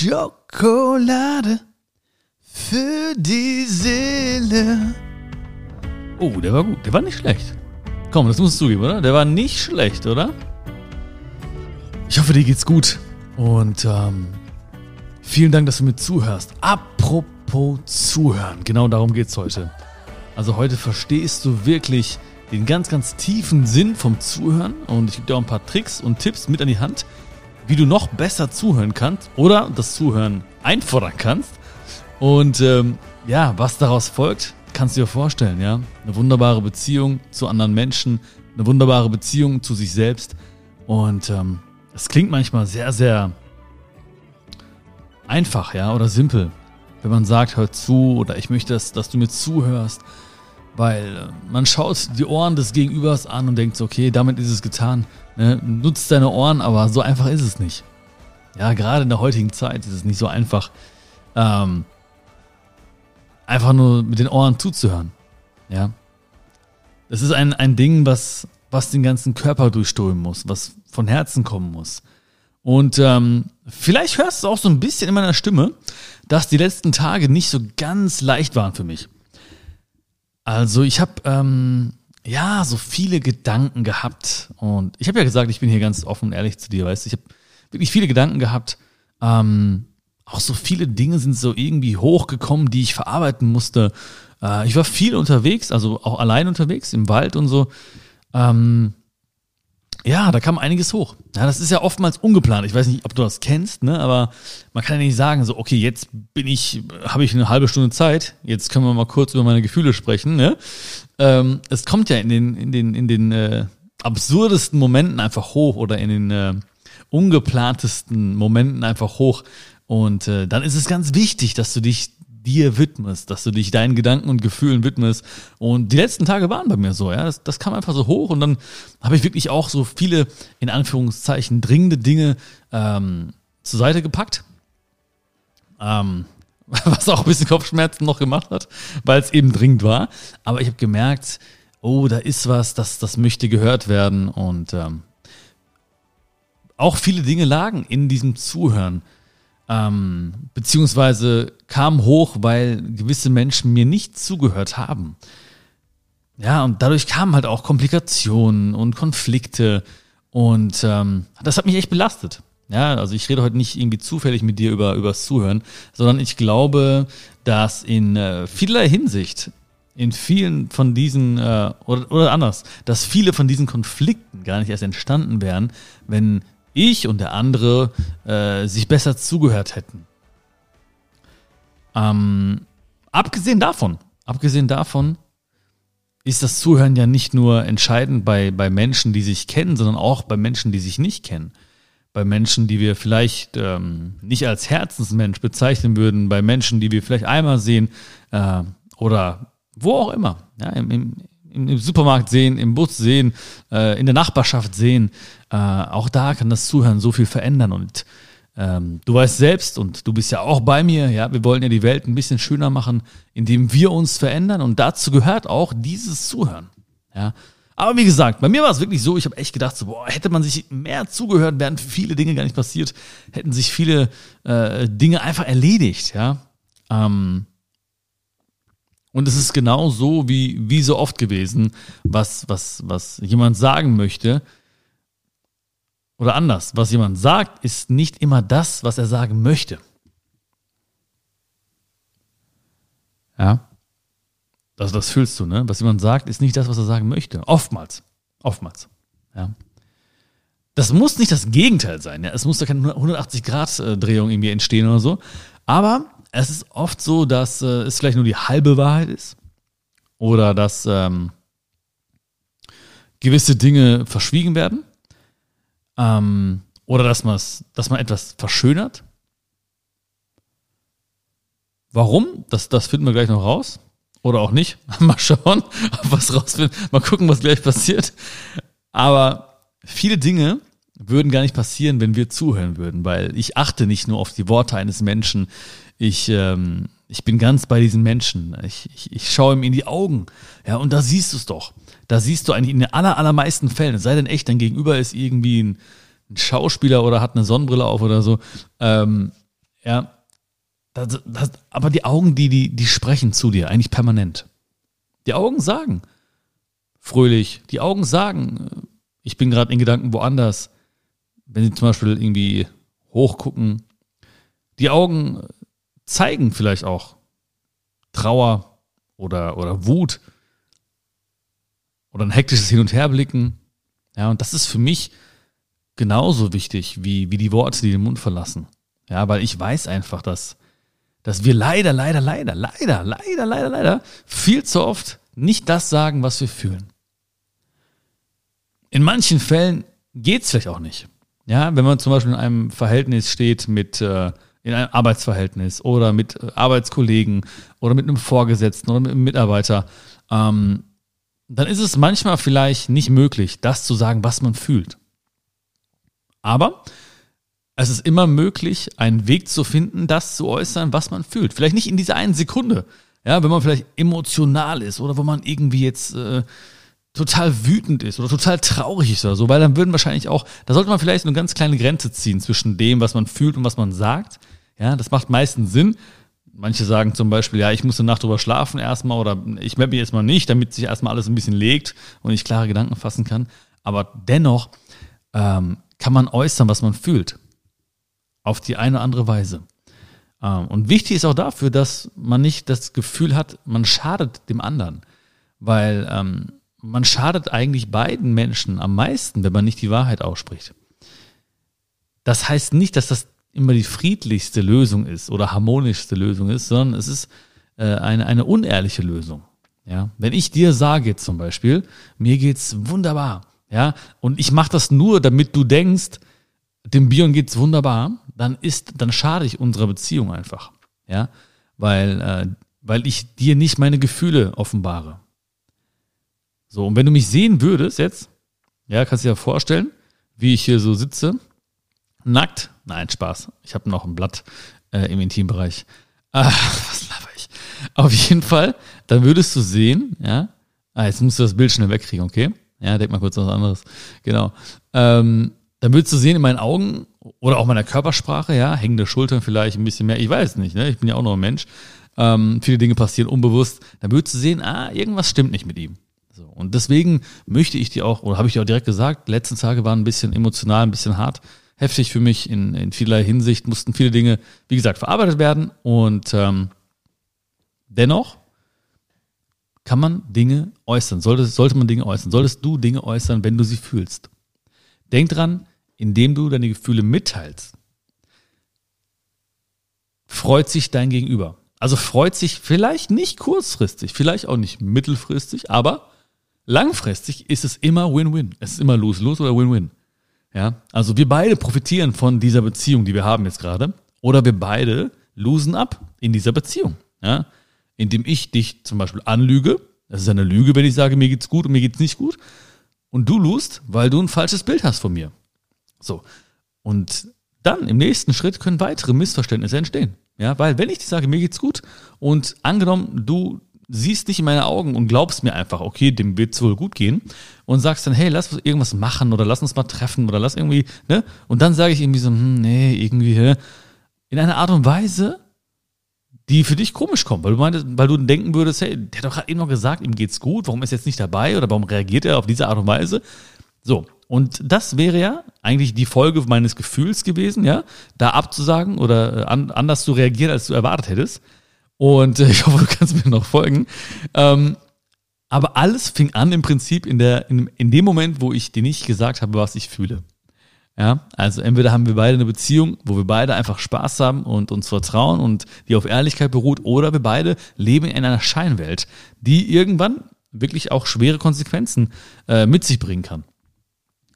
Schokolade für die Seele. Oh, der war gut. Der war nicht schlecht. Komm, das musst du zugeben, oder? Der war nicht schlecht, oder? Ich hoffe, dir geht's gut. Und ähm, vielen Dank, dass du mir zuhörst. Apropos zuhören, genau darum geht's heute. Also heute verstehst du wirklich den ganz, ganz tiefen Sinn vom Zuhören und ich gebe dir auch ein paar Tricks und Tipps mit an die Hand, wie du noch besser zuhören kannst oder das Zuhören einfordern kannst. Und ähm, ja, was daraus folgt, kannst du dir vorstellen, ja. Eine wunderbare Beziehung zu anderen Menschen, eine wunderbare Beziehung zu sich selbst. Und ähm, es klingt manchmal sehr, sehr einfach, ja, oder simpel. Wenn man sagt, hör zu oder ich möchte, dass, dass du mir zuhörst. Weil äh, man schaut die Ohren des Gegenübers an und denkt okay, damit ist es getan. Ne? Nutzt deine Ohren, aber so einfach ist es nicht. Ja, gerade in der heutigen Zeit ist es nicht so einfach, ähm, einfach nur mit den Ohren zuzuhören. Ja. Das ist ein, ein Ding, was, was den ganzen Körper durchströmen muss, was von Herzen kommen muss. Und ähm, vielleicht hörst du auch so ein bisschen in meiner Stimme, dass die letzten Tage nicht so ganz leicht waren für mich. Also ich habe ähm, ja so viele Gedanken gehabt und ich habe ja gesagt, ich bin hier ganz offen und ehrlich zu dir, weißt du, ich habe wirklich viele Gedanken gehabt. Ähm, auch so viele Dinge sind so irgendwie hochgekommen, die ich verarbeiten musste. Äh, ich war viel unterwegs, also auch allein unterwegs im Wald und so. Ähm, ja, da kam einiges hoch. Ja, das ist ja oftmals ungeplant. Ich weiß nicht, ob du das kennst, ne? Aber man kann ja nicht sagen, so, okay, jetzt bin ich, habe ich eine halbe Stunde Zeit, jetzt können wir mal kurz über meine Gefühle sprechen, ne? Ähm, es kommt ja in den, in den, in den äh, absurdesten Momenten einfach hoch oder in den äh, ungeplantesten Momenten einfach hoch. Und äh, dann ist es ganz wichtig, dass du dich dir widmest, dass du dich deinen Gedanken und Gefühlen widmest. Und die letzten Tage waren bei mir so, ja. Das, das kam einfach so hoch und dann habe ich wirklich auch so viele, in Anführungszeichen, dringende Dinge ähm, zur Seite gepackt. Ähm, was auch ein bisschen Kopfschmerzen noch gemacht hat, weil es eben dringend war. Aber ich habe gemerkt, oh, da ist was, das, das möchte gehört werden. Und ähm, auch viele Dinge lagen in diesem Zuhören ähm, beziehungsweise kam hoch, weil gewisse Menschen mir nicht zugehört haben. Ja, und dadurch kamen halt auch Komplikationen und Konflikte und ähm, das hat mich echt belastet. Ja, also ich rede heute nicht irgendwie zufällig mit dir über übers Zuhören, sondern ich glaube, dass in äh, vielerlei Hinsicht in vielen von diesen äh, oder, oder anders, dass viele von diesen Konflikten gar nicht erst entstanden wären, wenn ich und der andere äh, sich besser zugehört hätten. Ähm, abgesehen davon, abgesehen davon ist das Zuhören ja nicht nur entscheidend bei, bei Menschen, die sich kennen, sondern auch bei Menschen, die sich nicht kennen. Bei Menschen, die wir vielleicht ähm, nicht als Herzensmensch bezeichnen würden, bei Menschen, die wir vielleicht einmal sehen äh, oder wo auch immer. Ja, im, im Supermarkt sehen, im Bus sehen, äh, in der Nachbarschaft sehen. Äh, auch da kann das Zuhören so viel verändern. Und ähm, du weißt selbst, und du bist ja auch bei mir, ja, wir wollen ja die Welt ein bisschen schöner machen, indem wir uns verändern. Und dazu gehört auch dieses Zuhören. Ja. Aber wie gesagt, bei mir war es wirklich so, ich habe echt gedacht, so, boah, hätte man sich mehr zugehört, wären viele Dinge gar nicht passiert, hätten sich viele äh, Dinge einfach erledigt, ja. Ähm, und es ist genau so wie, wie so oft gewesen, was, was, was jemand sagen möchte. Oder anders, was jemand sagt, ist nicht immer das, was er sagen möchte. Ja. Also das fühlst du, ne? Was jemand sagt, ist nicht das, was er sagen möchte. Oftmals. Oftmals. Ja. Das muss nicht das Gegenteil sein. Ja? Es muss da keine 180-Grad-Drehung irgendwie entstehen oder so. Aber es ist oft so, dass äh, es vielleicht nur die halbe Wahrheit ist oder dass ähm, gewisse Dinge verschwiegen werden ähm, oder dass, dass man etwas verschönert. Warum? Das, das finden wir gleich noch raus. Oder auch nicht. Mal schauen, ob was rausfinden. Mal gucken, was gleich passiert. Aber viele Dinge würden gar nicht passieren, wenn wir zuhören würden, weil ich achte nicht nur auf die Worte eines Menschen, ich, ähm, ich bin ganz bei diesen Menschen. Ich, ich, ich schaue ihm in die Augen. Ja, und da siehst du es doch. Da siehst du eigentlich in den aller, allermeisten Fällen, sei denn echt, dein Gegenüber ist irgendwie ein, ein, Schauspieler oder hat eine Sonnenbrille auf oder so. Ähm, Ja, das, das, aber die Augen, die, die, die sprechen zu dir, eigentlich permanent. Die Augen sagen, fröhlich, die Augen sagen, ich bin gerade in Gedanken woanders. Wenn sie zum Beispiel irgendwie hochgucken, die Augen zeigen vielleicht auch Trauer oder, oder Wut oder ein hektisches Hin- und Herblicken. Ja, und das ist für mich genauso wichtig wie, wie die Worte, die den Mund verlassen. Ja, weil ich weiß einfach, dass, dass wir leider, leider, leider, leider, leider, leider, leider viel zu oft nicht das sagen, was wir fühlen. In manchen Fällen geht es vielleicht auch nicht. Ja, wenn man zum Beispiel in einem Verhältnis steht mit, äh, in einem Arbeitsverhältnis oder mit äh, Arbeitskollegen oder mit einem Vorgesetzten oder mit einem Mitarbeiter, ähm, dann ist es manchmal vielleicht nicht möglich, das zu sagen, was man fühlt. Aber es ist immer möglich, einen Weg zu finden, das zu äußern, was man fühlt. Vielleicht nicht in dieser einen Sekunde, ja, wenn man vielleicht emotional ist oder wo man irgendwie jetzt äh, total wütend ist oder total traurig ist oder so, weil dann würden wahrscheinlich auch, da sollte man vielleicht eine ganz kleine Grenze ziehen zwischen dem, was man fühlt und was man sagt. Ja, das macht meistens Sinn. Manche sagen zum Beispiel, ja, ich muss eine Nacht drüber schlafen erstmal oder ich melde mich erstmal nicht, damit sich erstmal alles ein bisschen legt und ich klare Gedanken fassen kann. Aber dennoch ähm, kann man äußern, was man fühlt. Auf die eine oder andere Weise. Ähm, und wichtig ist auch dafür, dass man nicht das Gefühl hat, man schadet dem anderen. Weil ähm, man schadet eigentlich beiden Menschen am meisten, wenn man nicht die Wahrheit ausspricht. Das heißt nicht, dass das immer die friedlichste Lösung ist oder harmonischste Lösung ist, sondern es ist äh, eine, eine unehrliche Lösung. Ja, wenn ich dir sage zum Beispiel, mir geht's wunderbar, ja, und ich mache das nur, damit du denkst, dem Bion geht's wunderbar, dann ist, dann schade ich unserer Beziehung einfach, ja, weil, äh, weil ich dir nicht meine Gefühle offenbare. So, und wenn du mich sehen würdest jetzt, ja, kannst du dir vorstellen, wie ich hier so sitze, nackt. Nein, Spaß. Ich habe noch ein Blatt äh, im Intimbereich. Ah, was laber ich? Auf jeden Fall, dann würdest du sehen, ja, ah, jetzt musst du das Bild schnell wegkriegen, okay? Ja, denk mal kurz was anderes. Genau. Ähm, dann würdest du sehen in meinen Augen oder auch meiner Körpersprache, ja, hängende Schultern vielleicht ein bisschen mehr. Ich weiß nicht, ne? Ich bin ja auch noch ein Mensch. Ähm, viele Dinge passieren unbewusst. Dann würdest du sehen, ah, irgendwas stimmt nicht mit ihm. Und deswegen möchte ich dir auch, oder habe ich dir auch direkt gesagt, letzten Tage waren ein bisschen emotional, ein bisschen hart, heftig für mich in, in vielerlei Hinsicht, mussten viele Dinge, wie gesagt, verarbeitet werden. Und ähm, dennoch kann man Dinge äußern, sollte, sollte man Dinge äußern, solltest du Dinge äußern, wenn du sie fühlst. Denk dran, indem du deine Gefühle mitteilst, freut sich dein Gegenüber. Also freut sich vielleicht nicht kurzfristig, vielleicht auch nicht mittelfristig, aber langfristig ist es immer Win-Win. Es ist immer Lose-Lose oder Win-Win. Ja, also wir beide profitieren von dieser Beziehung, die wir haben jetzt gerade, oder wir beide losen ab in dieser Beziehung. Ja, indem ich dich zum Beispiel anlüge. Das ist eine Lüge, wenn ich sage, mir geht's gut und mir geht's nicht gut. Und du lust, weil du ein falsches Bild hast von mir. So. Und dann im nächsten Schritt können weitere Missverständnisse entstehen. Ja, weil wenn ich dir sage, mir geht's gut und angenommen, du siehst nicht in meine Augen und glaubst mir einfach, okay, dem wird's wohl gut gehen und sagst dann, hey, lass uns irgendwas machen oder lass uns mal treffen oder lass irgendwie, ne? Und dann sage ich irgendwie so, hm, nee, irgendwie? In einer Art und Weise, die für dich komisch kommt, weil du meintest, weil du denken würdest, hey, der hat doch gerade eben noch gesagt, ihm geht's gut, warum ist er jetzt nicht dabei oder warum reagiert er auf diese Art und Weise? So. Und das wäre ja eigentlich die Folge meines Gefühls gewesen, ja, da abzusagen oder äh, an, anders zu reagieren, als du erwartet hättest. Und äh, ich hoffe, du kannst mir noch folgen. Ähm, aber alles fing an im Prinzip in, der, in, in dem Moment, wo ich dir nicht gesagt habe, was ich fühle. Ja, also entweder haben wir beide eine Beziehung, wo wir beide einfach Spaß haben und uns vertrauen und die auf Ehrlichkeit beruht, oder wir beide leben in einer Scheinwelt, die irgendwann wirklich auch schwere Konsequenzen äh, mit sich bringen kann.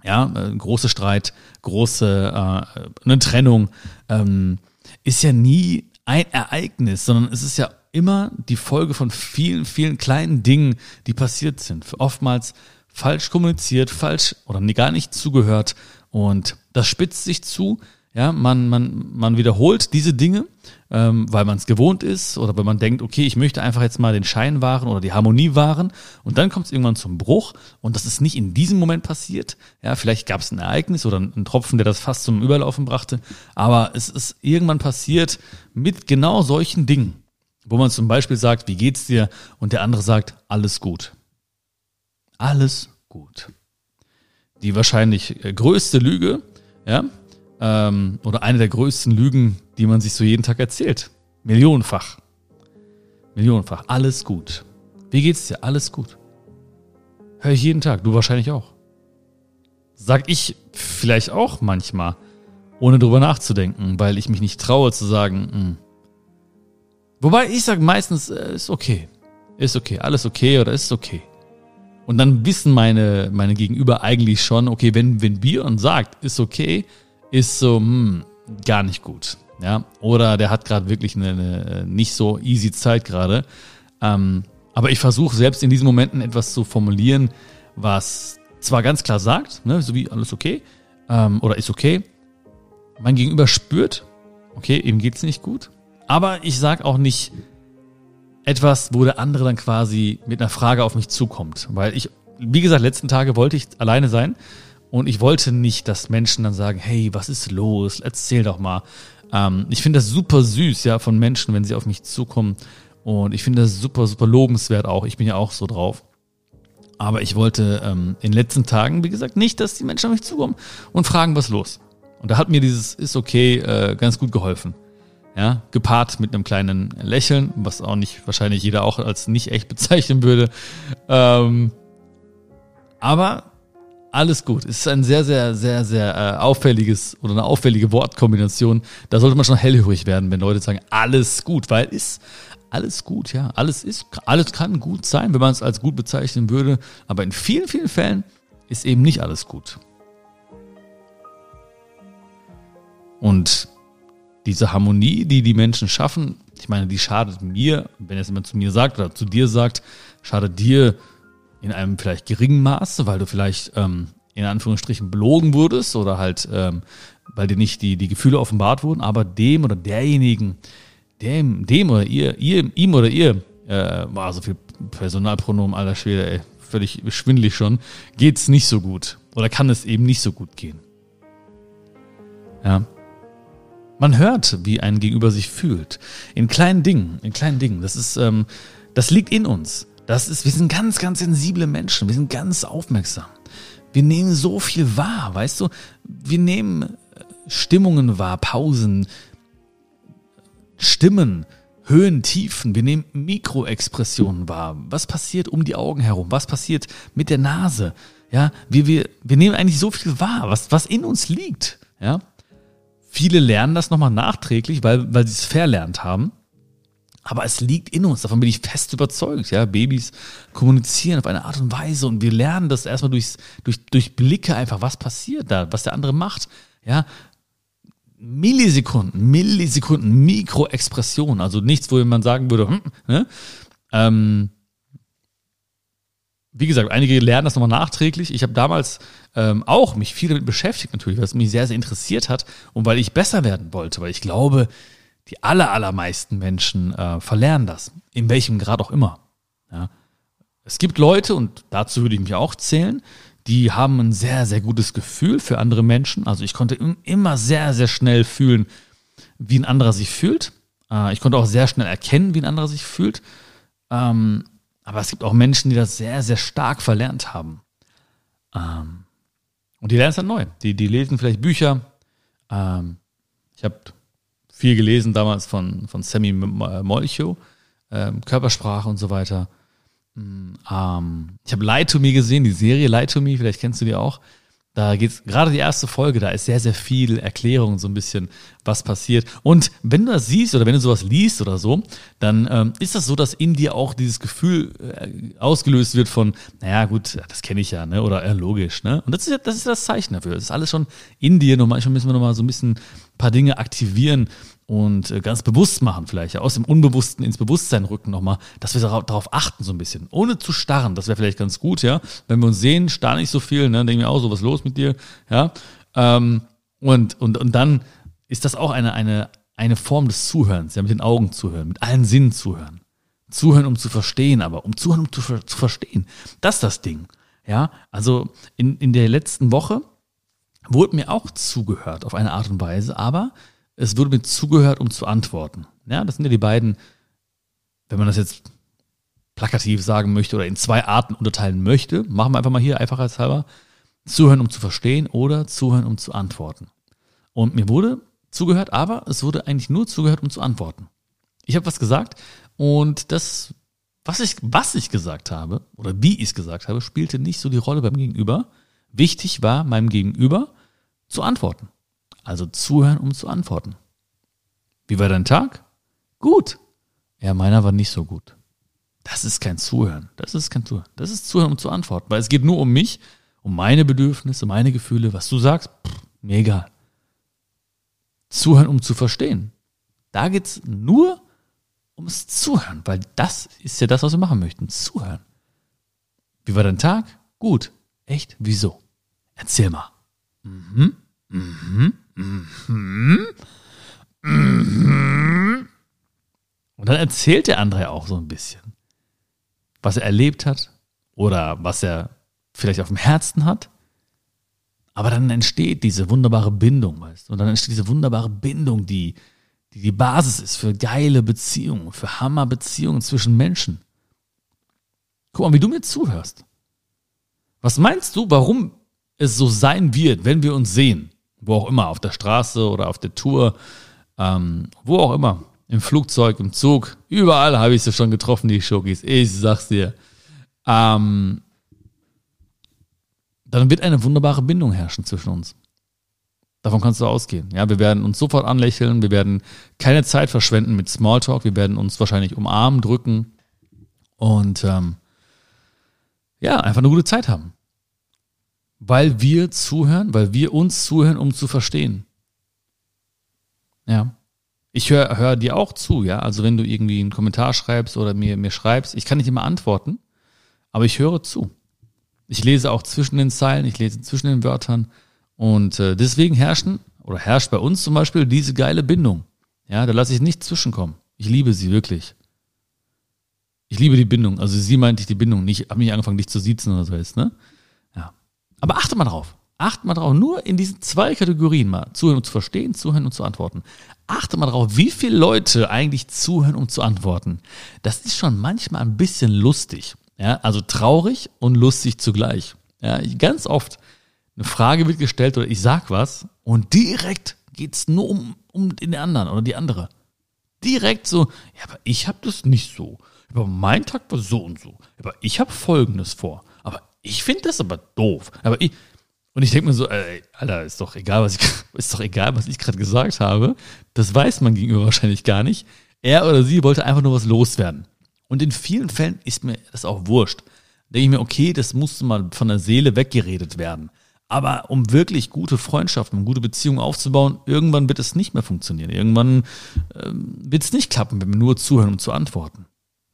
Ja, äh, große Streit, große äh, eine Trennung ähm, ist ja nie ein Ereignis, sondern es ist ja immer die Folge von vielen, vielen kleinen Dingen, die passiert sind. Oftmals falsch kommuniziert, falsch oder gar nicht zugehört. Und das spitzt sich zu Ja, man, man, man wiederholt diese Dinge, ähm, weil man es gewohnt ist oder wenn man denkt, okay, ich möchte einfach jetzt mal den Schein wahren oder die Harmonie wahren und dann kommt es irgendwann zum Bruch und das ist nicht in diesem Moment passiert. Ja, vielleicht gab es ein Ereignis oder einen Tropfen, der das fast zum Überlaufen brachte, aber es ist irgendwann passiert mit genau solchen Dingen, wo man zum Beispiel sagt, wie geht's dir? Und der andere sagt, alles gut. Alles gut. Die wahrscheinlich äh, größte Lüge, ja, ähm, oder eine der größten Lügen, die man sich so jeden Tag erzählt. Millionenfach. Millionenfach. Alles gut. Wie geht's dir? Alles gut. Hör ich jeden Tag. Du wahrscheinlich auch. Sag ich vielleicht auch manchmal, ohne drüber nachzudenken, weil ich mich nicht traue zu sagen, mh. Hm. Wobei ich sage meistens, äh, ist okay. Ist okay. Alles okay oder ist okay. Und dann wissen meine, meine Gegenüber eigentlich schon, okay, wenn, wenn Björn sagt, ist okay, ist so, hm, gar nicht gut. Ja, oder der hat gerade wirklich eine, eine, nicht so easy Zeit gerade. Ähm, aber ich versuche selbst in diesen Momenten etwas zu formulieren, was zwar ganz klar sagt, ne, so wie alles okay, ähm, oder ist okay. Mein Gegenüber spürt, okay, ihm geht's nicht gut. Aber ich sag auch nicht etwas, wo der andere dann quasi mit einer Frage auf mich zukommt. Weil ich, wie gesagt, letzten Tage wollte ich alleine sein und ich wollte nicht, dass Menschen dann sagen, hey, was ist los? Erzähl doch mal. Ähm, ich finde das super süß, ja, von Menschen, wenn sie auf mich zukommen. Und ich finde das super, super lobenswert auch. Ich bin ja auch so drauf. Aber ich wollte ähm, in den letzten Tagen, wie gesagt, nicht, dass die Menschen auf mich zukommen und fragen, was los. Und da hat mir dieses ist okay äh, ganz gut geholfen. Ja, gepaart mit einem kleinen Lächeln, was auch nicht wahrscheinlich jeder auch als nicht echt bezeichnen würde. Ähm, aber alles gut. Es ist ein sehr, sehr, sehr, sehr äh, auffälliges oder eine auffällige Wortkombination. Da sollte man schon hellhörig werden, wenn Leute sagen, alles gut, weil ist alles gut, ja. Alles ist, alles kann gut sein, wenn man es als gut bezeichnen würde. Aber in vielen, vielen Fällen ist eben nicht alles gut. Und diese Harmonie, die die Menschen schaffen, ich meine, die schadet mir, wenn es jemand zu mir sagt oder zu dir sagt, schadet dir in einem vielleicht geringen Maße, weil du vielleicht ähm, in Anführungsstrichen belogen wurdest oder halt, ähm, weil dir nicht die, die Gefühle offenbart wurden, aber dem oder derjenigen, dem, dem oder ihr, ihr, ihm oder ihr, äh, war so viel Personalpronomen, aller Schwede, ey, völlig schwindlig schon, geht's nicht so gut. Oder kann es eben nicht so gut gehen. Ja. Man hört, wie ein Gegenüber sich fühlt. In kleinen Dingen, in kleinen Dingen. Das ist, ähm, das liegt in uns. Das ist, wir sind ganz, ganz sensible Menschen. Wir sind ganz aufmerksam. Wir nehmen so viel wahr, weißt du? Wir nehmen äh, Stimmungen wahr, Pausen, Stimmen, Höhen, Tiefen. Wir nehmen Mikroexpressionen wahr. Was passiert um die Augen herum? Was passiert mit der Nase? Ja, wir, wir, wir nehmen eigentlich so viel wahr, was, was in uns liegt. Ja, viele lernen das nochmal nachträglich, weil, weil sie es verlernt haben. Aber es liegt in uns, davon bin ich fest überzeugt. Ja, Babys kommunizieren auf eine Art und Weise und wir lernen das erstmal durchs, durch, durch Blicke einfach, was passiert da, was der andere macht. Ja, Millisekunden, Millisekunden, Mikroexpression, also nichts, wo man sagen würde, hm, ne? ähm, wie gesagt, einige lernen das nochmal nachträglich. Ich habe damals ähm, auch mich viel damit beschäftigt, natürlich, weil es mich sehr, sehr interessiert hat und weil ich besser werden wollte, weil ich glaube, die aller, allermeisten Menschen äh, verlernen das, in welchem Grad auch immer. Ja. Es gibt Leute, und dazu würde ich mich auch zählen, die haben ein sehr, sehr gutes Gefühl für andere Menschen. Also ich konnte immer sehr, sehr schnell fühlen, wie ein anderer sich fühlt. Äh, ich konnte auch sehr schnell erkennen, wie ein anderer sich fühlt. Ähm, aber es gibt auch Menschen, die das sehr, sehr stark verlernt haben. Ähm, und die lernen es dann neu. Die, die lesen vielleicht Bücher. Ähm, ich habe viel gelesen damals von, von Sammy Molcho, ähm, Körpersprache und so weiter. Mm, ähm, ich habe Lie to Me gesehen, die Serie Lie to Me, vielleicht kennst du die auch. Da geht's gerade die erste Folge, da ist sehr, sehr viel Erklärung, so ein bisschen, was passiert. Und wenn du das siehst oder wenn du sowas liest oder so, dann ähm, ist das so, dass in dir auch dieses Gefühl äh, ausgelöst wird von, naja, gut, das kenne ich ja, ne? Oder äh, logisch, ne? Und das ist das, ist das Zeichen dafür. Das ist alles schon in dir. Nur manchmal müssen wir nochmal so ein bisschen ein paar Dinge aktivieren, und äh, ganz bewusst machen vielleicht, aus dem Unbewussten ins Bewusstsein rücken nochmal, dass wir darauf achten so ein bisschen, ohne zu starren, das wäre vielleicht ganz gut, ja, wenn wir uns sehen, starr nicht so viel, ne, denken wir auch, so was los mit dir, ja, ähm, und, und, und dann ist das auch eine, eine, eine Form des Zuhörens, ja, mit den Augen zuhören, mit allen Sinnen zuhören. Zuhören, um zu verstehen, aber um zuhören, um zu, zu verstehen. Das ist das Ding. Ja, also in, in der letzten Woche wurde mir auch zugehört auf eine Art und Weise, aber es wurde mir zugehört, um zu antworten. Ja, das sind ja die beiden, wenn man das jetzt plakativ sagen möchte oder in zwei Arten unterteilen möchte, machen wir einfach mal hier einfachheitshalber, zuhören, um zu verstehen oder zuhören, um zu antworten. Und mir wurde zugehört, aber es wurde eigentlich nur zugehört, um zu antworten. Ich habe was gesagt und das, was ich, was ich gesagt habe oder wie ich es gesagt habe, spielte nicht so die Rolle beim Gegenüber. Wichtig war meinem Gegenüber zu antworten. Also zuhören, um zu antworten. Wie war dein Tag? Gut. Ja, meiner war nicht so gut. Das ist kein Zuhören. Das ist kein Zuhören. Das ist Zuhören, um zu antworten. Weil es geht nur um mich, um meine Bedürfnisse, meine Gefühle. Was du sagst, mir egal. Zuhören, um zu verstehen. Da geht's nur ums Zuhören, weil das ist ja das, was wir machen möchten. Zuhören. Wie war dein Tag? Gut. Echt? Wieso? Erzähl mal. Mhm. Mhm. Mhm. Mhm. Und dann erzählt der andere auch so ein bisschen, was er erlebt hat oder was er vielleicht auf dem Herzen hat. Aber dann entsteht diese wunderbare Bindung, weißt du? Und dann entsteht diese wunderbare Bindung, die die, die Basis ist für geile Beziehungen, für Hammerbeziehungen zwischen Menschen. Guck mal, wie du mir zuhörst. Was meinst du, warum es so sein wird, wenn wir uns sehen? Wo auch immer, auf der Straße oder auf der Tour, ähm, wo auch immer. Im Flugzeug, im Zug, überall habe ich sie schon getroffen, die Schokis. Ich sag's dir. Ähm, dann wird eine wunderbare Bindung herrschen zwischen uns. Davon kannst du ausgehen. Ja, wir werden uns sofort anlächeln, wir werden keine Zeit verschwenden mit Smalltalk, wir werden uns wahrscheinlich umarmen, drücken und ähm, ja, einfach eine gute Zeit haben. Weil wir zuhören, weil wir uns zuhören, um zu verstehen. Ja. Ich höre hör dir auch zu, ja. Also wenn du irgendwie einen Kommentar schreibst oder mir, mir schreibst, ich kann nicht immer antworten, aber ich höre zu. Ich lese auch zwischen den Zeilen, ich lese zwischen den Wörtern und äh, deswegen herrschen oder herrscht bei uns zum Beispiel diese geile Bindung. Ja, da lasse ich nicht zwischenkommen. Ich liebe sie wirklich. Ich liebe die Bindung. Also sie meinte ich die Bindung nicht, habe mich angefangen, dich zu siezen oder so jetzt, ne? Aber achte mal drauf. Achte mal drauf, nur in diesen zwei Kategorien mal. Zuhören und zu verstehen, zuhören und zu antworten. Achte mal drauf, wie viele Leute eigentlich zuhören, um zu antworten. Das ist schon manchmal ein bisschen lustig. Ja, also traurig und lustig zugleich. Ja, ganz oft eine Frage wird gestellt oder ich sag was und direkt geht's nur um, um den anderen oder die andere. Direkt so, ja, aber ich habe das nicht so. Aber mein Tag war so und so. Aber ich habe Folgendes vor. Ich finde das aber doof. Aber ich und ich denke mir so, ey, Alter, ist doch egal, was ich ist doch egal, was ich gerade gesagt habe. Das weiß man gegenüber wahrscheinlich gar nicht. Er oder sie wollte einfach nur was loswerden. Und in vielen Fällen ist mir das auch wurscht. denke ich mir, okay, das musste mal von der Seele weggeredet werden. Aber um wirklich gute Freundschaften, um gute Beziehungen aufzubauen, irgendwann wird es nicht mehr funktionieren. Irgendwann ähm, wird es nicht klappen, wenn wir nur zuhören, um zu antworten.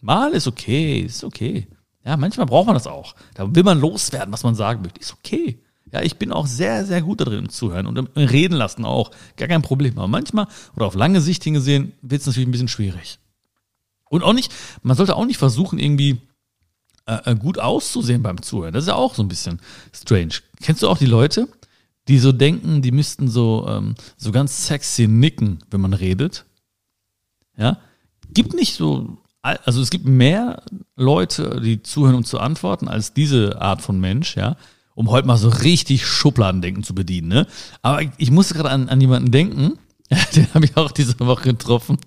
Mal ist okay, ist okay. Ja, manchmal braucht man das auch. Da will man loswerden, was man sagen möchte. Ist okay. Ja, ich bin auch sehr, sehr gut da drin im Zuhören und im Reden lassen auch. Gar kein Problem. Aber manchmal oder auf lange Sicht hingesehen wird es natürlich ein bisschen schwierig. Und auch nicht, man sollte auch nicht versuchen, irgendwie äh, äh, gut auszusehen beim Zuhören. Das ist ja auch so ein bisschen strange. Kennst du auch die Leute, die so denken, die müssten so, ähm, so ganz sexy nicken, wenn man redet? Ja? Gibt nicht so, also es gibt mehr Leute, die zuhören und zu antworten, als diese Art von Mensch, ja um heute mal so richtig Schubladendenken zu bedienen. Ne? Aber ich musste gerade an, an jemanden denken, den habe ich auch diese Woche getroffen.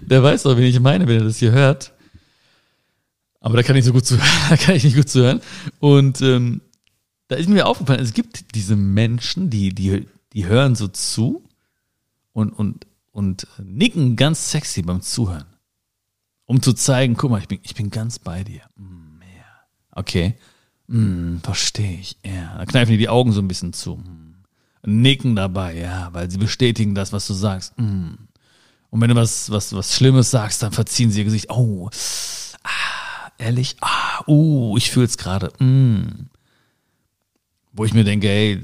Der weiß doch, wen ich meine, wenn er das hier hört. Aber da kann ich so gut zuhören, da kann ich nicht gut zuhören. Und ähm, da ist mir aufgefallen, es gibt diese Menschen, die, die, die hören so zu und, und, und nicken ganz sexy beim Zuhören. Um zu zeigen, guck mal, ich bin, ich bin ganz bei dir. Mm, yeah. Okay. Mm, verstehe ich. Ja. Da kneifen die die Augen so ein bisschen zu. Mm. Nicken dabei, ja, weil sie bestätigen das, was du sagst. Mm. Und wenn du was, was, was Schlimmes sagst, dann verziehen sie ihr Gesicht. Oh, ah, ehrlich, ah, uh, ich fühl's gerade. Mm. Wo ich mir denke, ey,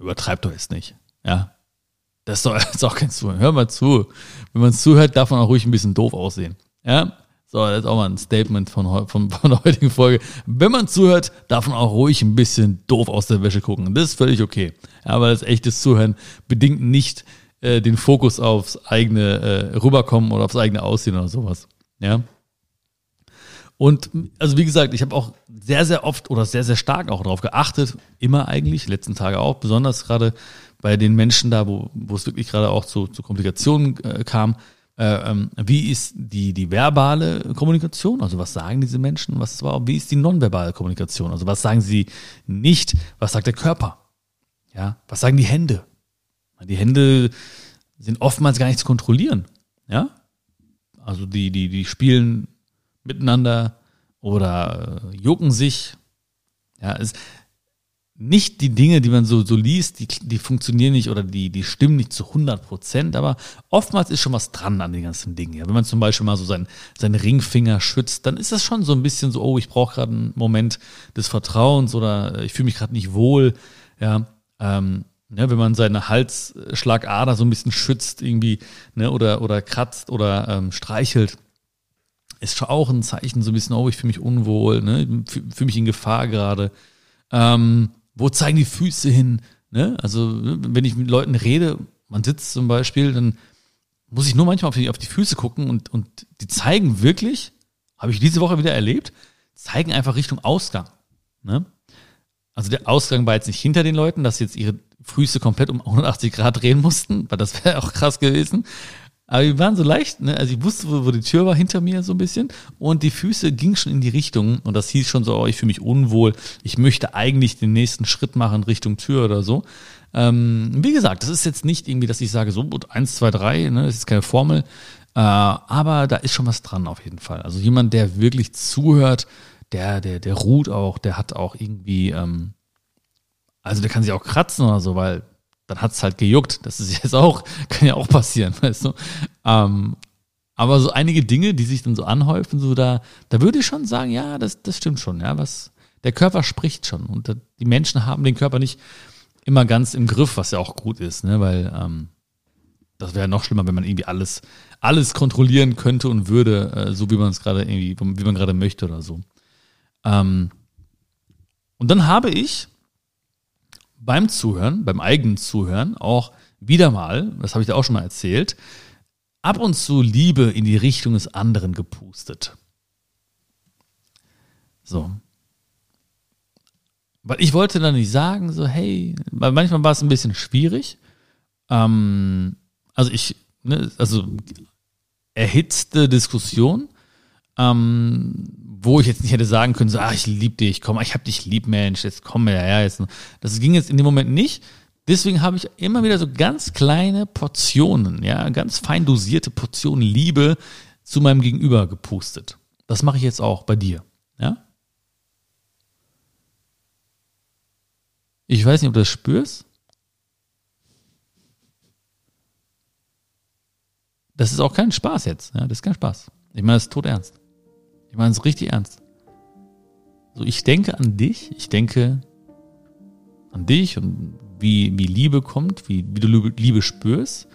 übertreib doch jetzt nicht. Ja. Das ist doch ist auch kein Zuhören. Hör mal zu. Wenn man zuhört, darf man auch ruhig ein bisschen doof aussehen. Ja? So, das ist auch mal ein Statement von, von, von der heutigen Folge. Wenn man zuhört, darf man auch ruhig ein bisschen doof aus der Wäsche gucken. Das ist völlig okay. Weil das echtes Zuhören bedingt nicht äh, den Fokus aufs eigene äh, Rüberkommen oder aufs eigene Aussehen oder sowas. Ja. Und also wie gesagt, ich habe auch sehr, sehr oft oder sehr, sehr stark auch darauf geachtet, immer eigentlich, letzten Tage auch, besonders gerade bei den Menschen da, wo, wo es wirklich gerade auch zu, zu Komplikationen äh, kam, wie ist die, die verbale Kommunikation? Also was sagen diese Menschen? Was war, wie ist die nonverbale Kommunikation? Also was sagen sie nicht? Was sagt der Körper? Ja, was sagen die Hände? Die Hände sind oftmals gar nicht zu kontrollieren. Ja, also die, die, die spielen miteinander oder äh, jucken sich. Ja, es, nicht die Dinge, die man so, so liest, die, die funktionieren nicht oder die, die stimmen nicht zu 100 Prozent, aber oftmals ist schon was dran an den ganzen Dingen. Ja, wenn man zum Beispiel mal so seinen, seinen Ringfinger schützt, dann ist das schon so ein bisschen so, oh, ich brauche gerade einen Moment des Vertrauens oder ich fühle mich gerade nicht wohl. Ja, ähm, ne, wenn man seine Halsschlagader so ein bisschen schützt irgendwie ne, oder, oder kratzt oder ähm, streichelt, ist schon auch ein Zeichen so ein bisschen, oh, ich fühle mich unwohl, ne, fühle mich in Gefahr gerade. Ähm, wo zeigen die Füße hin? Ne? Also, wenn ich mit Leuten rede, man sitzt zum Beispiel, dann muss ich nur manchmal auf die, auf die Füße gucken und, und die zeigen wirklich, habe ich diese Woche wieder erlebt, zeigen einfach Richtung Ausgang. Ne? Also der Ausgang war jetzt nicht hinter den Leuten, dass jetzt ihre Füße komplett um 180 Grad drehen mussten, weil das wäre auch krass gewesen. Aber die waren so leicht, ne? also ich wusste, wo, wo, die Tür war hinter mir so ein bisschen und die Füße gingen schon in die Richtung und das hieß schon so, oh, ich fühle mich unwohl, ich möchte eigentlich den nächsten Schritt machen Richtung Tür oder so. Ähm, wie gesagt, das ist jetzt nicht irgendwie, dass ich sage, so gut, eins, zwei, drei, ne? das ist keine Formel, äh, aber da ist schon was dran auf jeden Fall. Also jemand, der wirklich zuhört, der, der, der ruht auch, der hat auch irgendwie, ähm, also der kann sich auch kratzen oder so, weil dann hat es halt gejuckt. Das ist jetzt auch, kann ja auch passieren, weißt du. Ähm, aber so einige Dinge, die sich dann so anhäufen, so da, da würde ich schon sagen, ja, das, das stimmt schon, ja, was, der Körper spricht schon und die Menschen haben den Körper nicht immer ganz im Griff, was ja auch gut ist, ne, weil ähm, das wäre noch schlimmer, wenn man irgendwie alles, alles kontrollieren könnte und würde, äh, so wie man es gerade irgendwie, wie man gerade möchte oder so. Ähm, und dann habe ich beim Zuhören, beim eigenen Zuhören auch wieder mal, das habe ich dir auch schon mal erzählt, ab und zu Liebe in die Richtung des anderen gepustet. So. Weil ich wollte dann nicht sagen, so, hey, weil manchmal war es ein bisschen schwierig. Ähm, also ich, ne, also erhitzte Diskussion, ähm, wo ich jetzt nicht hätte sagen können, so, ah, ich liebe dich, komm, ich hab dich lieb, Mensch, jetzt komm mir her. Jetzt. Das ging jetzt in dem Moment nicht. Deswegen habe ich immer wieder so ganz kleine Portionen, ja, ganz fein dosierte Portionen Liebe zu meinem Gegenüber gepustet. Das mache ich jetzt auch bei dir, ja? Ich weiß nicht, ob du das spürst. Das ist auch kein Spaß jetzt, ja, das ist kein Spaß. Ich meine, das ist tot ernst. Ich meine es richtig ernst. So, ich denke an dich, ich denke an dich und wie, wie Liebe kommt, wie, wie du Liebe spürst.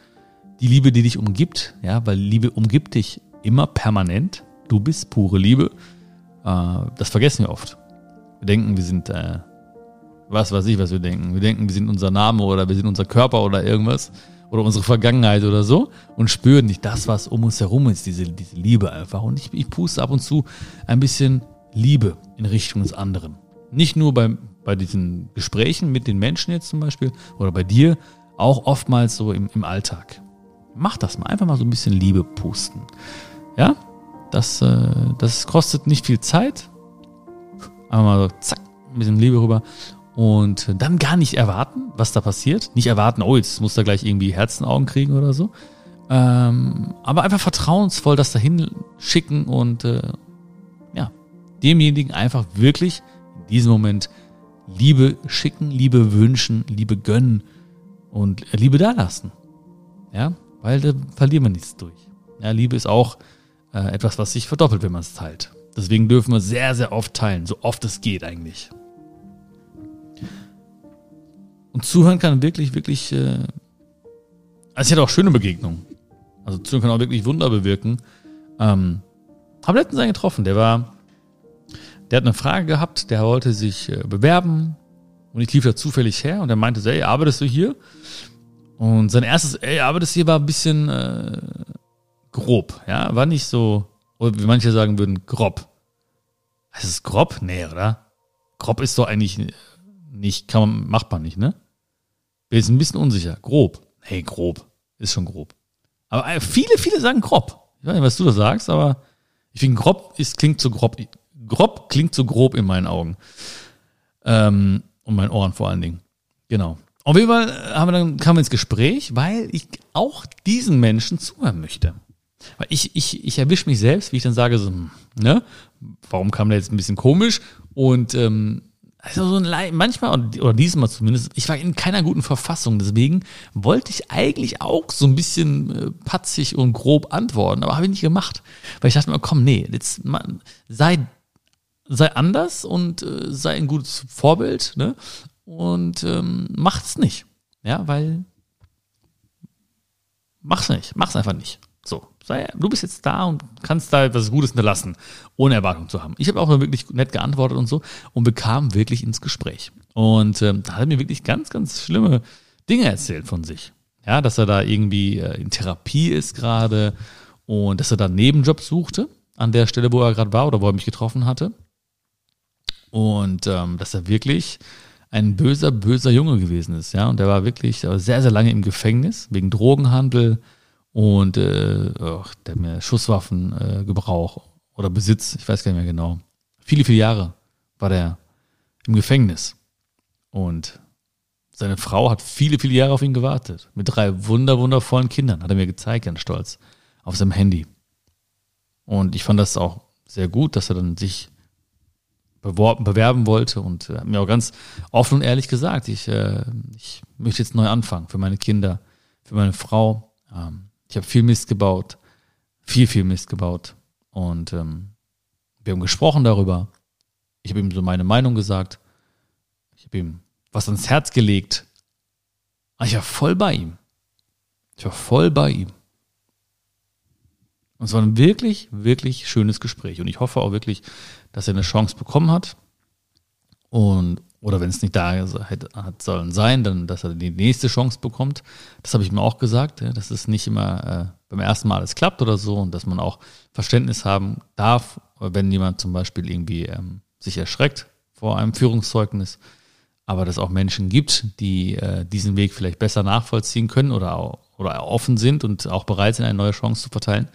Die Liebe, die dich umgibt, ja, weil Liebe umgibt dich immer permanent. Du bist pure Liebe. Äh, das vergessen wir oft. Wir denken, wir sind, äh, was weiß ich, was wir denken. Wir denken, wir sind unser Name oder wir sind unser Körper oder irgendwas oder unsere Vergangenheit oder so und spüren nicht das, was um uns herum ist, diese, diese Liebe einfach. Und ich, ich puste ab und zu ein bisschen Liebe in Richtung des anderen. Nicht nur bei, bei diesen Gesprächen mit den Menschen jetzt zum Beispiel oder bei dir, auch oftmals so im, im Alltag. Mach das mal, einfach mal so ein bisschen Liebe pusten. Ja, das, äh, das kostet nicht viel Zeit. Einfach mal so, zack, ein bisschen Liebe rüber und dann gar nicht erwarten, was da passiert. Nicht erwarten, oh, jetzt muss da gleich irgendwie Herzenaugen kriegen oder so. Ähm, aber einfach vertrauensvoll das dahin schicken und äh, ja, demjenigen einfach wirklich in diesem Moment Liebe schicken, Liebe wünschen, Liebe gönnen und Liebe dalassen. Ja, weil da verlieren wir nichts durch. Ja, Liebe ist auch äh, etwas, was sich verdoppelt, wenn man es teilt. Deswegen dürfen wir sehr, sehr oft teilen, so oft es geht eigentlich. Und zuhören kann wirklich, wirklich äh, also ich hatte auch schöne Begegnungen. Also Zuhören kann auch wirklich Wunder bewirken. Ähm, habe letztens einen getroffen, der war, der hat eine Frage gehabt, der wollte sich äh, bewerben und ich lief da zufällig her und er meinte so, ey, arbeitest du hier? Und sein erstes, ey, arbeitest du hier war ein bisschen äh, grob, ja, war nicht so, oder wie manche sagen würden, grob. Heißt es grob? Nee, oder? Grob ist doch eigentlich nicht, kann man, macht man nicht, ne? Bin jetzt ein bisschen unsicher. Grob. Hey, grob. Ist schon grob. Aber äh, viele, viele sagen grob. Ich weiß nicht, was du da sagst, aber ich finde, grob ist, klingt zu grob. Grob klingt zu grob in meinen Augen. Ähm, und meinen Ohren vor allen Dingen. Genau. Auf jeden Fall äh, haben wir dann, kamen wir ins Gespräch, weil ich auch diesen Menschen zuhören möchte. Weil ich, ich, ich erwische mich selbst, wie ich dann sage, so, hm, ne, warum kam der jetzt ein bisschen komisch? Und ähm, also so ein manchmal, oder diesmal zumindest, ich war in keiner guten Verfassung. Deswegen wollte ich eigentlich auch so ein bisschen äh, patzig und grob antworten, aber habe ich nicht gemacht. Weil ich dachte mir, komm, nee, jetzt man, sei, sei anders und äh, sei ein gutes Vorbild, ne? Und ähm, macht's nicht. Ja, weil mach's nicht, mach's einfach nicht. So, sei, du bist jetzt da und kannst da etwas Gutes hinterlassen, ohne Erwartung zu haben. Ich habe auch wirklich nett geantwortet und so und bekam wirklich ins Gespräch. Und ähm, da hat er mir wirklich ganz, ganz schlimme Dinge erzählt von sich. Ja, dass er da irgendwie äh, in Therapie ist gerade und dass er da einen Nebenjob suchte an der Stelle, wo er gerade war oder wo er mich getroffen hatte. Und ähm, dass er wirklich ein böser, böser Junge gewesen ist, ja. Und der war wirklich sehr, sehr lange im Gefängnis wegen Drogenhandel, und äh, oh, der hat mir Schusswaffengebrauch äh, oder Besitz, ich weiß gar nicht mehr genau. Viele, viele Jahre war der im Gefängnis. Und seine Frau hat viele, viele Jahre auf ihn gewartet. Mit drei wunder, wundervollen Kindern, hat er mir gezeigt, ganz stolz, auf seinem Handy. Und ich fand das auch sehr gut, dass er dann sich beworben, bewerben wollte und hat mir auch ganz offen und ehrlich gesagt, ich, äh, ich möchte jetzt neu anfangen für meine Kinder, für meine Frau. Ähm, ich habe viel Mist gebaut, viel, viel Mist gebaut. Und ähm, wir haben gesprochen darüber. Ich habe ihm so meine Meinung gesagt. Ich habe ihm was ans Herz gelegt. Aber ich war voll bei ihm. Ich war voll bei ihm. Und es war ein wirklich, wirklich schönes Gespräch. Und ich hoffe auch wirklich, dass er eine Chance bekommen hat. Und oder wenn es nicht da hat sollen sein, dann, dass er die nächste Chance bekommt. Das habe ich mir auch gesagt, ja, dass es nicht immer äh, beim ersten Mal alles klappt oder so und dass man auch Verständnis haben darf, wenn jemand zum Beispiel irgendwie ähm, sich erschreckt vor einem Führungszeugnis, aber dass es auch Menschen gibt, die äh, diesen Weg vielleicht besser nachvollziehen können oder, auch, oder offen sind und auch bereit sind, eine neue Chance zu verteilen.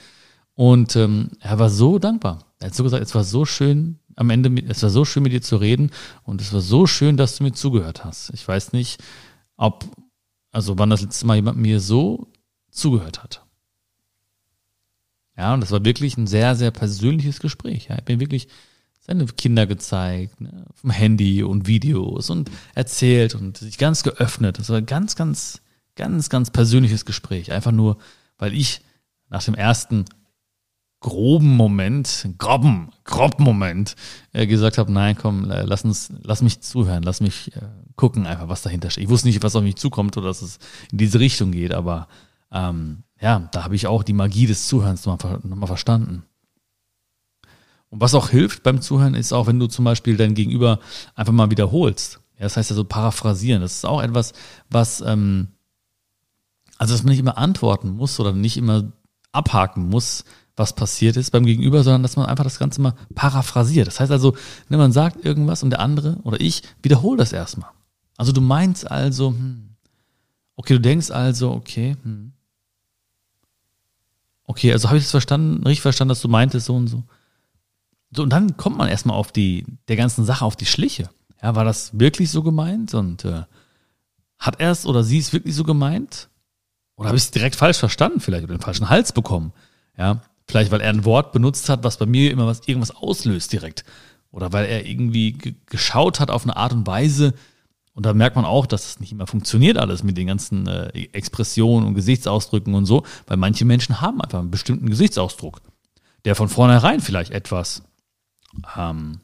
Und ähm, er war so dankbar. Er hat so gesagt, es war so schön, am Ende, es war so schön mit dir zu reden und es war so schön, dass du mir zugehört hast. Ich weiß nicht, ob, also wann das letzte Mal jemand mir so zugehört hat. Ja, und das war wirklich ein sehr, sehr persönliches Gespräch. Er hat mir wirklich seine Kinder gezeigt, ne, vom Handy und Videos und erzählt und sich ganz geöffnet. Das war ein ganz, ganz, ganz, ganz persönliches Gespräch. Einfach nur, weil ich nach dem ersten groben Moment, groben, groben Moment äh, gesagt habe, nein, komm, lass uns, lass mich zuhören, lass mich äh, gucken einfach, was dahinter steht. Ich wusste nicht, was auf mich zukommt oder dass es in diese Richtung geht, aber ähm, ja, da habe ich auch die Magie des Zuhörens nochmal, nochmal verstanden. Und was auch hilft beim Zuhören, ist auch, wenn du zum Beispiel dein Gegenüber einfach mal wiederholst. Ja, das heißt ja so paraphrasieren. Das ist auch etwas, was, ähm, also dass man nicht immer antworten muss oder nicht immer abhaken muss, was passiert ist beim Gegenüber, sondern dass man einfach das Ganze mal paraphrasiert. Das heißt also, wenn man sagt irgendwas und der andere oder ich wiederhole das erstmal. Also du meinst also, hm, okay, du denkst also, okay, hm, okay, also habe ich das verstanden, richtig verstanden, dass du meintest so und so. So, und dann kommt man erstmal auf die, der ganzen Sache auf die Schliche. Ja, war das wirklich so gemeint? Und äh, hat er es oder sie es wirklich so gemeint? Oder habe ich es direkt falsch verstanden, vielleicht oder den falschen Hals bekommen? Ja, Vielleicht, weil er ein Wort benutzt hat, was bei mir immer was, irgendwas auslöst direkt. Oder weil er irgendwie geschaut hat auf eine Art und Weise. Und da merkt man auch, dass es nicht immer funktioniert alles mit den ganzen äh, Expressionen und Gesichtsausdrücken und so, weil manche Menschen haben einfach einen bestimmten Gesichtsausdruck, der von vornherein vielleicht etwas ähm,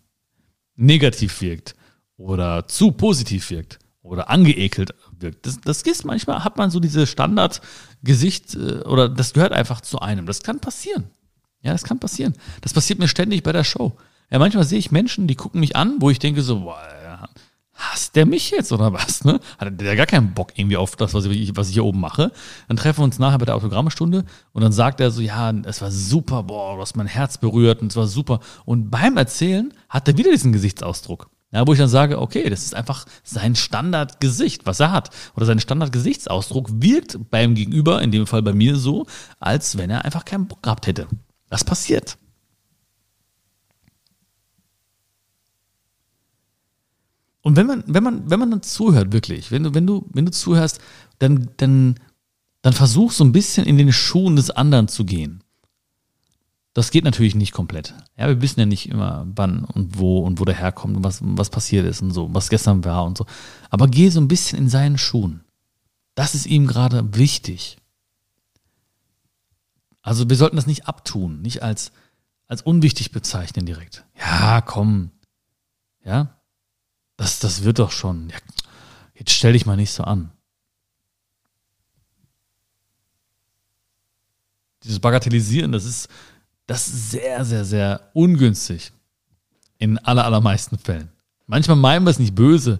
negativ wirkt oder zu positiv wirkt oder angeekelt wirkt. Das, das ist manchmal, hat man so diese Standardgesicht äh, oder das gehört einfach zu einem. Das kann passieren. Ja, das kann passieren. Das passiert mir ständig bei der Show. Ja, manchmal sehe ich Menschen, die gucken mich an, wo ich denke so, boah, hasst der mich jetzt oder was? Ne? Hat der gar keinen Bock irgendwie auf das, was ich, was ich hier oben mache? Dann treffen wir uns nachher bei der Autogrammstunde und dann sagt er so, ja, es war super, boah, du hast mein Herz berührt und es war super. Und beim Erzählen hat er wieder diesen Gesichtsausdruck. Ja, wo ich dann sage, okay, das ist einfach sein Standardgesicht, was er hat. Oder sein Standardgesichtsausdruck wirkt beim Gegenüber, in dem Fall bei mir so, als wenn er einfach keinen Bock gehabt hätte. Das passiert. Und wenn man, wenn man, wenn man dann zuhört, wirklich, wenn du, wenn du, wenn du zuhörst, dann, dann, dann versuch so ein bisschen in den Schuhen des anderen zu gehen. Das geht natürlich nicht komplett. Ja, wir wissen ja nicht immer, wann und wo und wo der herkommt und was, was passiert ist und so, was gestern war und so. Aber geh so ein bisschen in seinen Schuhen. Das ist ihm gerade wichtig. Also wir sollten das nicht abtun, nicht als, als unwichtig bezeichnen direkt. Ja, komm. Ja, das, das wird doch schon. Ja, jetzt stell dich mal nicht so an. Dieses Bagatellisieren, das ist, das ist sehr, sehr, sehr ungünstig. In aller, allermeisten Fällen. Manchmal meinen wir es nicht böse,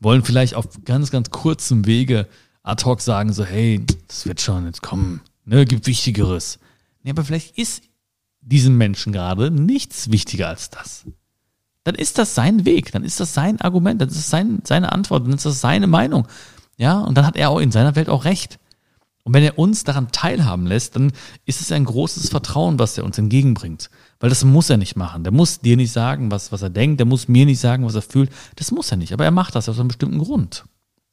wollen vielleicht auf ganz, ganz kurzem Wege ad hoc sagen, so, hey, das wird schon, jetzt komm, ne, gibt Wichtigeres. Nee, aber vielleicht ist diesem Menschen gerade nichts wichtiger als das dann ist das sein Weg, dann ist das sein Argument, dann ist das sein, seine Antwort, dann ist das seine Meinung. Ja, und dann hat er auch in seiner Welt auch recht. Und wenn er uns daran teilhaben lässt, dann ist es ein großes Vertrauen, was er uns entgegenbringt. Weil das muss er nicht machen. Der muss dir nicht sagen, was, was er denkt, der muss mir nicht sagen, was er fühlt. Das muss er nicht. Aber er macht das aus einem bestimmten Grund.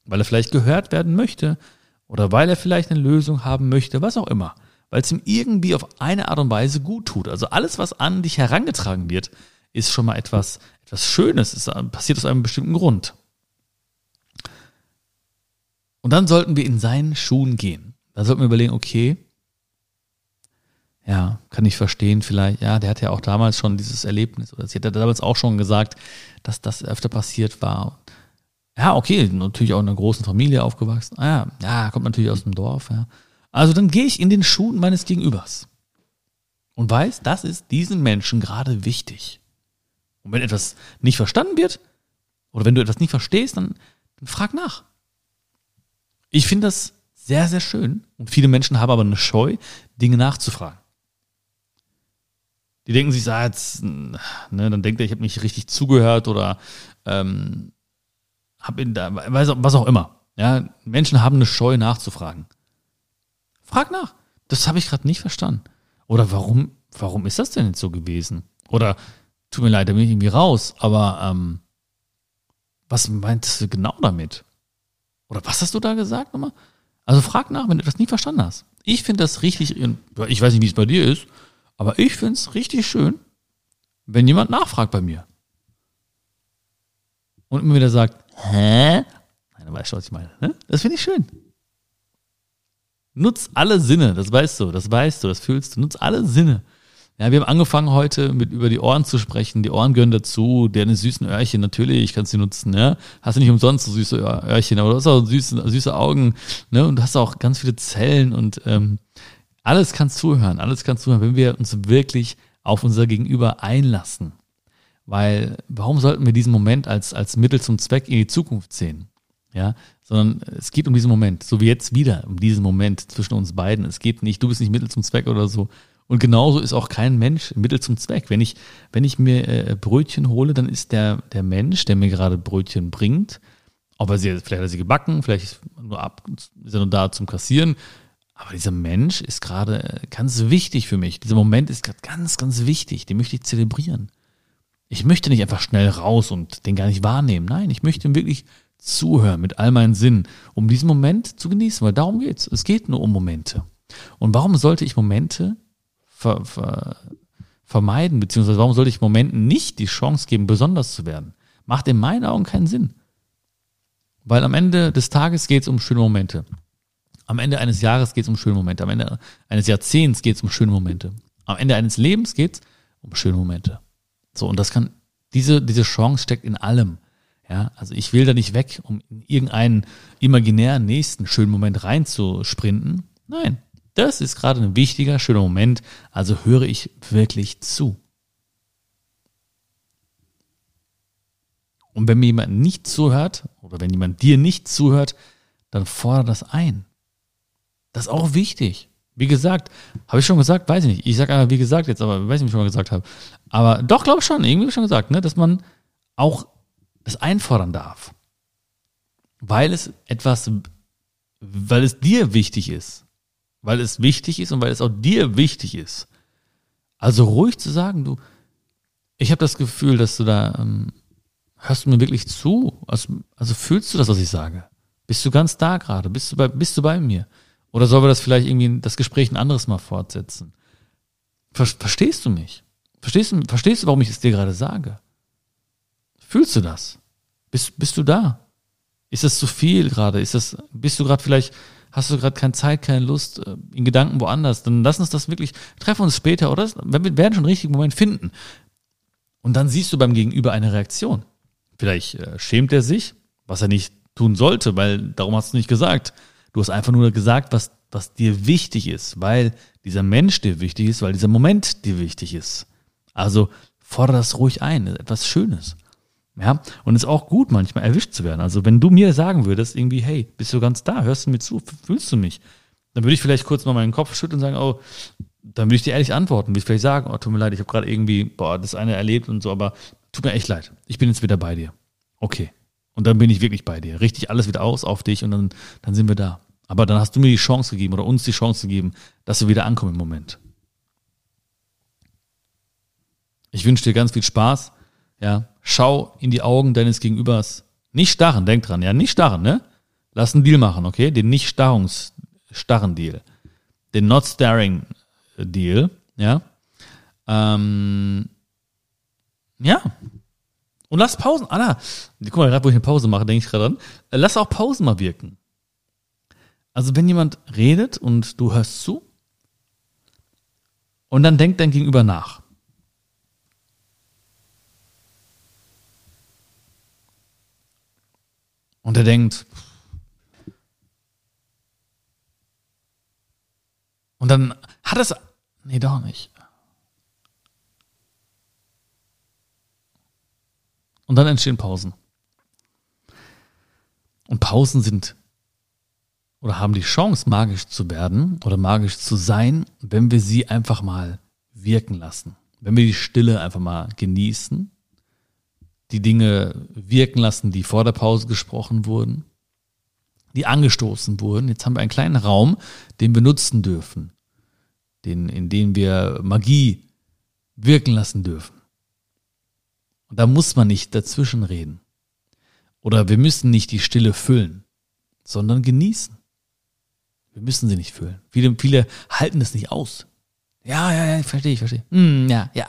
Weil er vielleicht gehört werden möchte oder weil er vielleicht eine Lösung haben möchte, was auch immer. Weil es ihm irgendwie auf eine Art und Weise gut tut. Also alles, was an dich herangetragen wird, ist schon mal etwas, etwas Schönes, es passiert aus einem bestimmten Grund. Und dann sollten wir in seinen Schuhen gehen. Da sollten wir überlegen, okay, ja, kann ich verstehen, vielleicht, ja, der hat ja auch damals schon dieses Erlebnis, oder sie hat ja damals auch schon gesagt, dass das öfter passiert war. Ja, okay, natürlich auch in einer großen Familie aufgewachsen. Ah, ja, ja, kommt natürlich aus dem Dorf, ja. Also dann gehe ich in den Schuhen meines Gegenübers und weiß, das ist diesem Menschen gerade wichtig. Und wenn etwas nicht verstanden wird, oder wenn du etwas nicht verstehst, dann, dann frag nach. Ich finde das sehr, sehr schön. Und viele Menschen haben aber eine Scheu, Dinge nachzufragen. Die denken sich, ah, jetzt, ne, dann denkt er, ich habe nicht richtig zugehört oder ähm, hab in da, was auch immer. Ja, Menschen haben eine Scheu nachzufragen. Frag nach. Das habe ich gerade nicht verstanden. Oder warum, warum ist das denn jetzt so gewesen? Oder tut mir leid, da bin ich irgendwie raus, aber ähm, was meintest du genau damit? Oder was hast du da gesagt nochmal? Also frag nach, wenn du das nie verstanden hast. Ich finde das richtig, ich weiß nicht, wie es bei dir ist, aber ich finde es richtig schön, wenn jemand nachfragt bei mir. Und immer wieder sagt, hä? Nein, weißt du, was ich meine. Ne? Das finde ich schön. Nutz alle Sinne, das weißt du, das weißt du, das fühlst du. Nutz alle Sinne. Ja, wir haben angefangen heute mit über die Ohren zu sprechen. Die Ohren gehören dazu. Deine süßen Öhrchen, natürlich kannst du nutzen. Ja? Hast du nicht umsonst so süße Öhrchen, aber du hast auch süße, süße Augen. Ne? Und du hast auch ganz viele Zellen und ähm, alles kannst zuhören. Alles kannst zuhören, wenn wir uns wirklich auf unser Gegenüber einlassen. Weil warum sollten wir diesen Moment als, als Mittel zum Zweck in die Zukunft sehen? Ja, sondern es geht um diesen Moment, so wie jetzt wieder, um diesen Moment zwischen uns beiden. Es geht nicht, du bist nicht Mittel zum Zweck oder so, und genauso ist auch kein Mensch Mittel zum Zweck. Wenn ich, wenn ich mir äh, Brötchen hole, dann ist der, der Mensch, der mir gerade Brötchen bringt, ob er sie, vielleicht hat er sie gebacken, vielleicht ist, nur ab, ist er nur da zum Kassieren. Aber dieser Mensch ist gerade ganz wichtig für mich. Dieser Moment ist gerade ganz, ganz wichtig. Den möchte ich zelebrieren. Ich möchte nicht einfach schnell raus und den gar nicht wahrnehmen. Nein, ich möchte ihm wirklich zuhören mit all meinen Sinnen, um diesen Moment zu genießen, weil darum geht's. Es geht nur um Momente. Und warum sollte ich Momente ver, ver, vermeiden, beziehungsweise warum sollte ich Momenten nicht die Chance geben, besonders zu werden? Macht in meinen Augen keinen Sinn. Weil am Ende des Tages geht es um schöne Momente. Am Ende eines Jahres geht es um schöne Momente. Am Ende eines Jahrzehnts geht es um schöne Momente. Am Ende eines Lebens geht es um schöne Momente. So, und das kann, diese, diese Chance steckt in allem. Ja, also ich will da nicht weg, um in irgendeinen imaginären nächsten schönen Moment reinzusprinten. Nein, das ist gerade ein wichtiger, schöner Moment, also höre ich wirklich zu. Und wenn mir jemand nicht zuhört oder wenn jemand dir nicht zuhört, dann fordere das ein. Das ist auch wichtig. Wie gesagt, habe ich schon gesagt, weiß ich nicht. Ich sage aber wie gesagt jetzt, aber weiß nicht, ob ich schon mal gesagt habe. Aber doch, glaube ich schon, irgendwie schon gesagt, ne, dass man auch das einfordern darf. Weil es etwas, weil es dir wichtig ist. Weil es wichtig ist und weil es auch dir wichtig ist. Also ruhig zu sagen, du, ich habe das Gefühl, dass du da, ähm, hörst du mir wirklich zu? Also, also fühlst du das, was ich sage? Bist du ganz da gerade? Bist du bei, bist du bei mir? Oder sollen wir das vielleicht irgendwie das Gespräch ein anderes Mal fortsetzen? Ver verstehst du mich? Verstehst du, verstehst du, warum ich es dir gerade sage? Fühlst du das? Bist, bist du da? Ist das zu viel gerade? Ist das, bist du gerade vielleicht, hast du gerade keine Zeit, keine Lust, äh, in Gedanken woanders? Dann lass uns das wirklich, treffen uns später, oder? Wir werden schon einen richtigen Moment finden. Und dann siehst du beim Gegenüber eine Reaktion. Vielleicht äh, schämt er sich, was er nicht tun sollte, weil darum hast du nicht gesagt. Du hast einfach nur gesagt, was, was dir wichtig ist, weil dieser Mensch dir wichtig ist, weil dieser Moment dir wichtig ist. Also fordere das ruhig ein, etwas Schönes. Ja, und es ist auch gut, manchmal erwischt zu werden. Also, wenn du mir sagen würdest, irgendwie, hey, bist du ganz da, hörst du mir zu, fühlst du mich? Dann würde ich vielleicht kurz mal meinen Kopf schütteln und sagen, oh, dann würde ich dir ehrlich antworten, würde ich vielleicht sagen, oh, tut mir leid, ich habe gerade irgendwie, boah, das eine erlebt und so, aber tut mir echt leid. Ich bin jetzt wieder bei dir. Okay. Und dann bin ich wirklich bei dir. Richte ich alles wieder aus auf dich und dann, dann sind wir da. Aber dann hast du mir die Chance gegeben oder uns die Chance gegeben, dass wir wieder ankommen im Moment. Ich wünsche dir ganz viel Spaß. Ja, schau in die Augen deines Gegenübers. Nicht starren, denk dran, ja, nicht starren, ne? Lass einen Deal machen, okay? Den nicht starrungs, starren Deal. Den not staring Deal, ja? Ähm, ja. Und lass Pausen, Anna, guck mal, gerade wo ich eine Pause mache, denke ich gerade dran. Lass auch Pausen mal wirken. Also wenn jemand redet und du hörst zu und dann denkt dein Gegenüber nach. Und er denkt, und dann hat es, nee, doch nicht. Und dann entstehen Pausen. Und Pausen sind oder haben die Chance, magisch zu werden oder magisch zu sein, wenn wir sie einfach mal wirken lassen. Wenn wir die Stille einfach mal genießen, die Dinge wirken lassen, die vor der Pause gesprochen wurden, die angestoßen wurden. Jetzt haben wir einen kleinen Raum, den wir nutzen dürfen, den, in dem wir Magie wirken lassen dürfen. Und da muss man nicht dazwischen reden. Oder wir müssen nicht die Stille füllen, sondern genießen. Wir müssen sie nicht füllen. Viele, viele halten das nicht aus. Ja, ja, ja, verstehe ich, verstehe. Hm, ja, ja.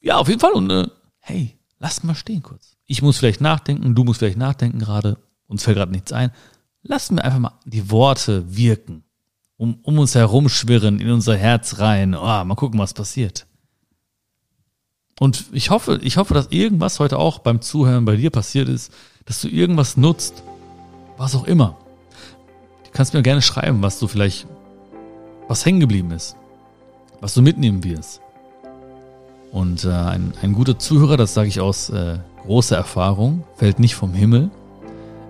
Ja, auf jeden Fall. Und äh, hey, lass mal stehen kurz. Ich muss vielleicht nachdenken, du musst vielleicht nachdenken gerade. Uns fällt gerade nichts ein. Lass mir einfach mal die Worte wirken. Um, um uns herum schwirren, in unser Herz rein. Oh, mal gucken, was passiert. Und ich hoffe, ich hoffe, dass irgendwas heute auch beim Zuhören bei dir passiert ist, dass du irgendwas nutzt, was auch immer, kannst mir gerne schreiben, was du vielleicht, was hängen geblieben ist, was du mitnehmen wirst. Und äh, ein, ein guter Zuhörer, das sage ich aus äh, großer Erfahrung, fällt nicht vom Himmel.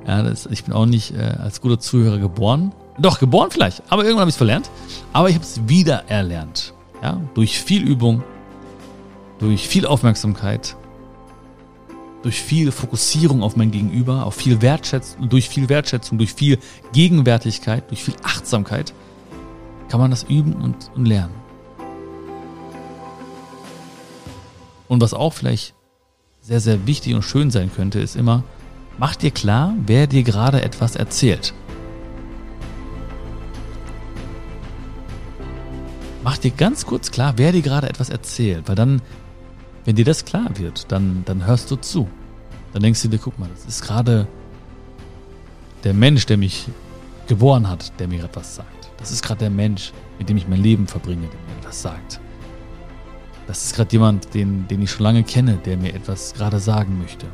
Ja, das, ich bin auch nicht äh, als guter Zuhörer geboren. Doch, geboren vielleicht, aber irgendwann habe ich es verlernt. Aber ich habe es wieder erlernt. Ja, durch viel Übung, durch viel Aufmerksamkeit, durch viel Fokussierung auf mein Gegenüber, auf viel Wertschätzung, durch viel Wertschätzung, durch viel Gegenwärtigkeit, durch viel Achtsamkeit, kann man das üben und, und lernen. Und was auch vielleicht sehr, sehr wichtig und schön sein könnte, ist immer, mach dir klar, wer dir gerade etwas erzählt. Mach dir ganz kurz klar, wer dir gerade etwas erzählt, weil dann wenn dir das klar wird, dann, dann hörst du zu. Dann denkst du dir, guck mal, das ist gerade der Mensch, der mich geboren hat, der mir etwas sagt. Das ist gerade der Mensch, mit dem ich mein Leben verbringe, der mir etwas sagt. Das ist gerade jemand, den, den ich schon lange kenne, der mir etwas gerade sagen möchte.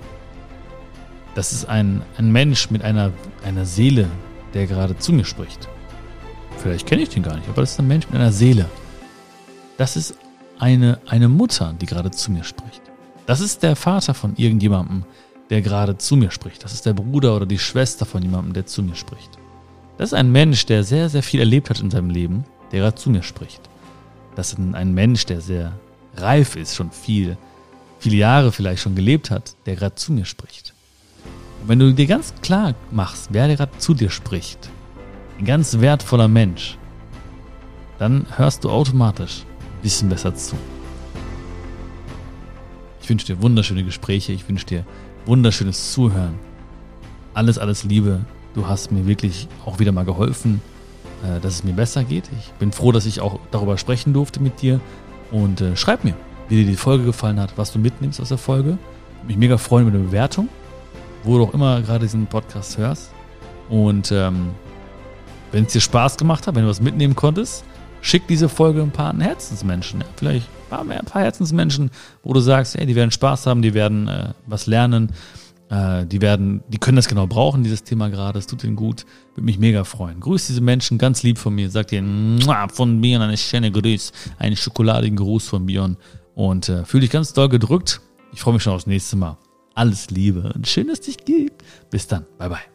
Das ist ein, ein Mensch mit einer, einer Seele, der gerade zu mir spricht. Vielleicht kenne ich den gar nicht, aber das ist ein Mensch mit einer Seele. Das ist eine, eine Mutter, die gerade zu mir spricht. Das ist der Vater von irgendjemandem, der gerade zu mir spricht. Das ist der Bruder oder die Schwester von jemandem, der zu mir spricht. Das ist ein Mensch, der sehr, sehr viel erlebt hat in seinem Leben, der gerade zu mir spricht. Das ist ein Mensch, der sehr reif ist, schon viel, viele Jahre vielleicht schon gelebt hat, der gerade zu mir spricht. Und wenn du dir ganz klar machst, wer gerade zu dir spricht, ein ganz wertvoller Mensch, dann hörst du automatisch ein bisschen besser zu. Ich wünsche dir wunderschöne Gespräche, ich wünsche dir wunderschönes Zuhören. Alles, alles Liebe. Du hast mir wirklich auch wieder mal geholfen, äh, dass es mir besser geht. Ich bin froh, dass ich auch darüber sprechen durfte mit dir. Und äh, schreib mir, wie dir die Folge gefallen hat, was du mitnimmst aus der Folge. Mich mega freuen mit einer Bewertung, wo du auch immer gerade diesen Podcast hörst. Und ähm, wenn es dir Spaß gemacht hat, wenn du was mitnehmen konntest, schick diese Folge ein paar Herzensmenschen. Ja, vielleicht ein paar, ein paar Herzensmenschen, wo du sagst, hey, die werden Spaß haben, die werden äh, was lernen, äh, die werden, die können das genau brauchen, dieses Thema gerade. Es tut ihnen gut. Würde mich mega freuen. Grüß diese Menschen ganz lieb von mir. Sagt ihnen von Bion eine schöne Grüß, einen schokoladigen Gruß von Bion. Und äh, fühle dich ganz doll gedrückt. Ich freue mich schon aufs nächste Mal. Alles Liebe und schön, dass es dich gibt. Bis dann. Bye, bye.